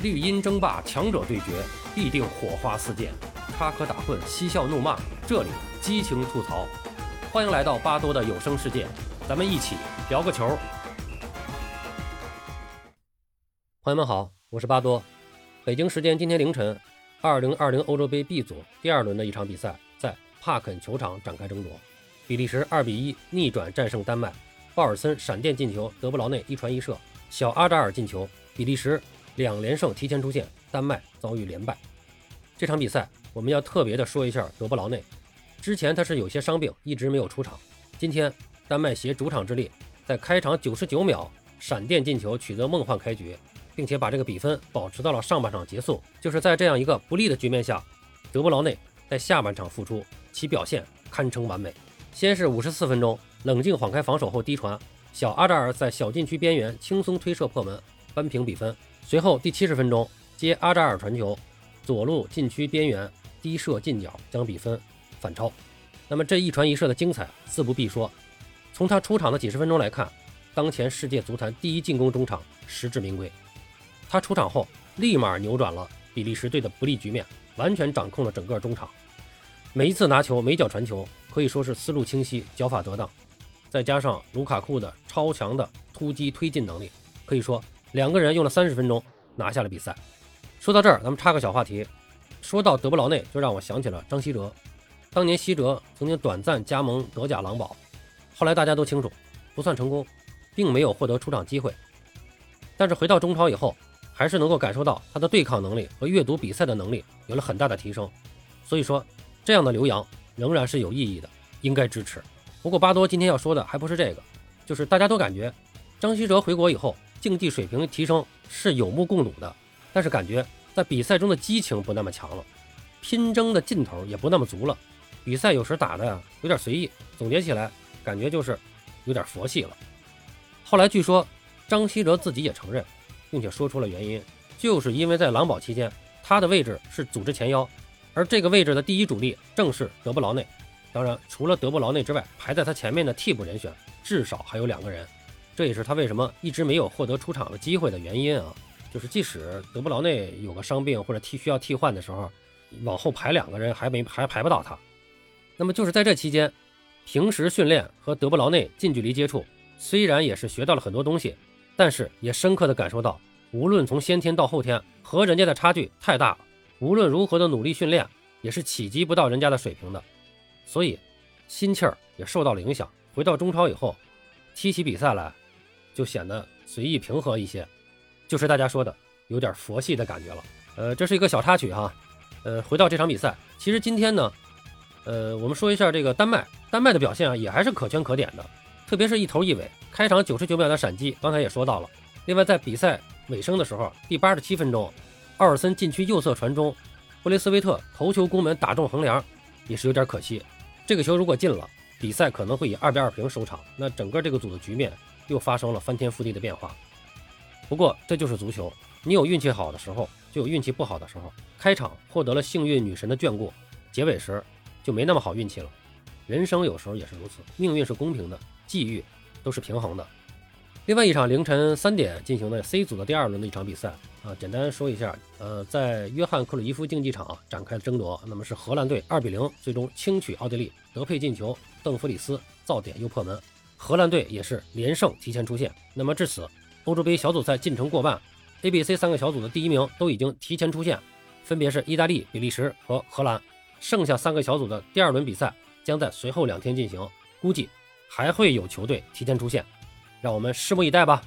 绿茵争霸，强者对决，必定火花四溅，插科打诨，嬉笑怒骂，这里激情吐槽。欢迎来到巴多的有声世界，咱们一起聊个球。朋友们好，我是巴多。北京时间今天凌晨，二零二零欧洲杯 B 组第二轮的一场比赛在帕肯球场展开争夺，比利时二比一逆转战胜丹麦，鲍尔森闪电进球，德布劳内一传一射，小阿扎尔进球，比利时。两连胜提前出线，丹麦遭遇连败。这场比赛我们要特别的说一下德布劳内，之前他是有些伤病，一直没有出场。今天丹麦携主场之力，在开场九十九秒闪电进球，取得梦幻开局，并且把这个比分保持到了上半场结束。就是在这样一个不利的局面下，德布劳内在下半场复出，其表现堪称完美。先是五十四分钟，冷静晃开防守后低传，小阿扎尔在小禁区边缘轻松推射破门，扳平比分。随后第七十分钟接阿扎尔传球，左路禁区边缘低射近角，将比分反超。那么这一传一射的精彩自不必说。从他出场的几十分钟来看，当前世界足坛第一进攻中场实至名归。他出场后立马扭转了比利时队的不利局面，完全掌控了整个中场。每一次拿球每脚传球可以说是思路清晰，脚法得当，再加上卢卡库的超强的突击推进能力，可以说。两个人用了三十分钟拿下了比赛。说到这儿，咱们插个小话题。说到德布劳内，就让我想起了张稀哲。当年稀哲曾经短暂加盟德甲狼堡，后来大家都清楚，不算成功，并没有获得出场机会。但是回到中超以后，还是能够感受到他的对抗能力和阅读比赛的能力有了很大的提升。所以说，这样的留洋仍然是有意义的，应该支持。不过巴多今天要说的还不是这个，就是大家都感觉张稀哲回国以后。竞技水平提升是有目共睹的，但是感觉在比赛中的激情不那么强了，拼争的劲头也不那么足了，比赛有时打的呀有点随意，总结起来感觉就是有点佛系了。后来据说张稀哲自己也承认，并且说出了原因，就是因为在狼堡期间他的位置是组织前腰，而这个位置的第一主力正是德布劳内，当然除了德布劳内之外，排在他前面的替补人选至少还有两个人。这也是他为什么一直没有获得出场的机会的原因啊！就是即使德布劳内有个伤病或者替需要替换的时候，往后排两个人还没还排不到他。那么就是在这期间，平时训练和德布劳内近距离接触，虽然也是学到了很多东西，但是也深刻的感受到，无论从先天到后天，和人家的差距太大了。无论如何的努力训练，也是企及不到人家的水平的。所以心气儿也受到了影响。回到中超以后，踢起比赛来。就显得随意平和一些，就是大家说的有点佛系的感觉了。呃，这是一个小插曲哈。呃，回到这场比赛，其实今天呢，呃，我们说一下这个丹麦，丹麦的表现啊也还是可圈可点的，特别是一头一尾，开场九十九秒的闪击，刚才也说到了。另外，在比赛尾声的时候，第八十七分钟，奥尔森禁区右侧传中，布雷斯维特头球攻门打中横梁，也是有点可惜。这个球如果进了，比赛可能会以二比二平收场，那整个这个组的局面。又发生了翻天覆地的变化。不过这就是足球，你有运气好的时候，就有运气不好的时候。开场获得了幸运女神的眷顾，结尾时就没那么好运气了。人生有时候也是如此，命运是公平的，际遇都是平衡的。另外一场凌晨三点进行的 C 组的第二轮的一场比赛啊，简单说一下，呃，在约翰克鲁伊夫竞技场展开争夺，那么是荷兰队二比零最终轻取奥地利，德佩进球，邓弗里斯造点又破门。荷兰队也是连胜提前出线。那么至此，欧洲杯小组赛进程过半，A、B、C 三个小组的第一名都已经提前出线，分别是意大利、比利时和荷兰。剩下三个小组的第二轮比赛将在随后两天进行，估计还会有球队提前出线，让我们拭目以待吧。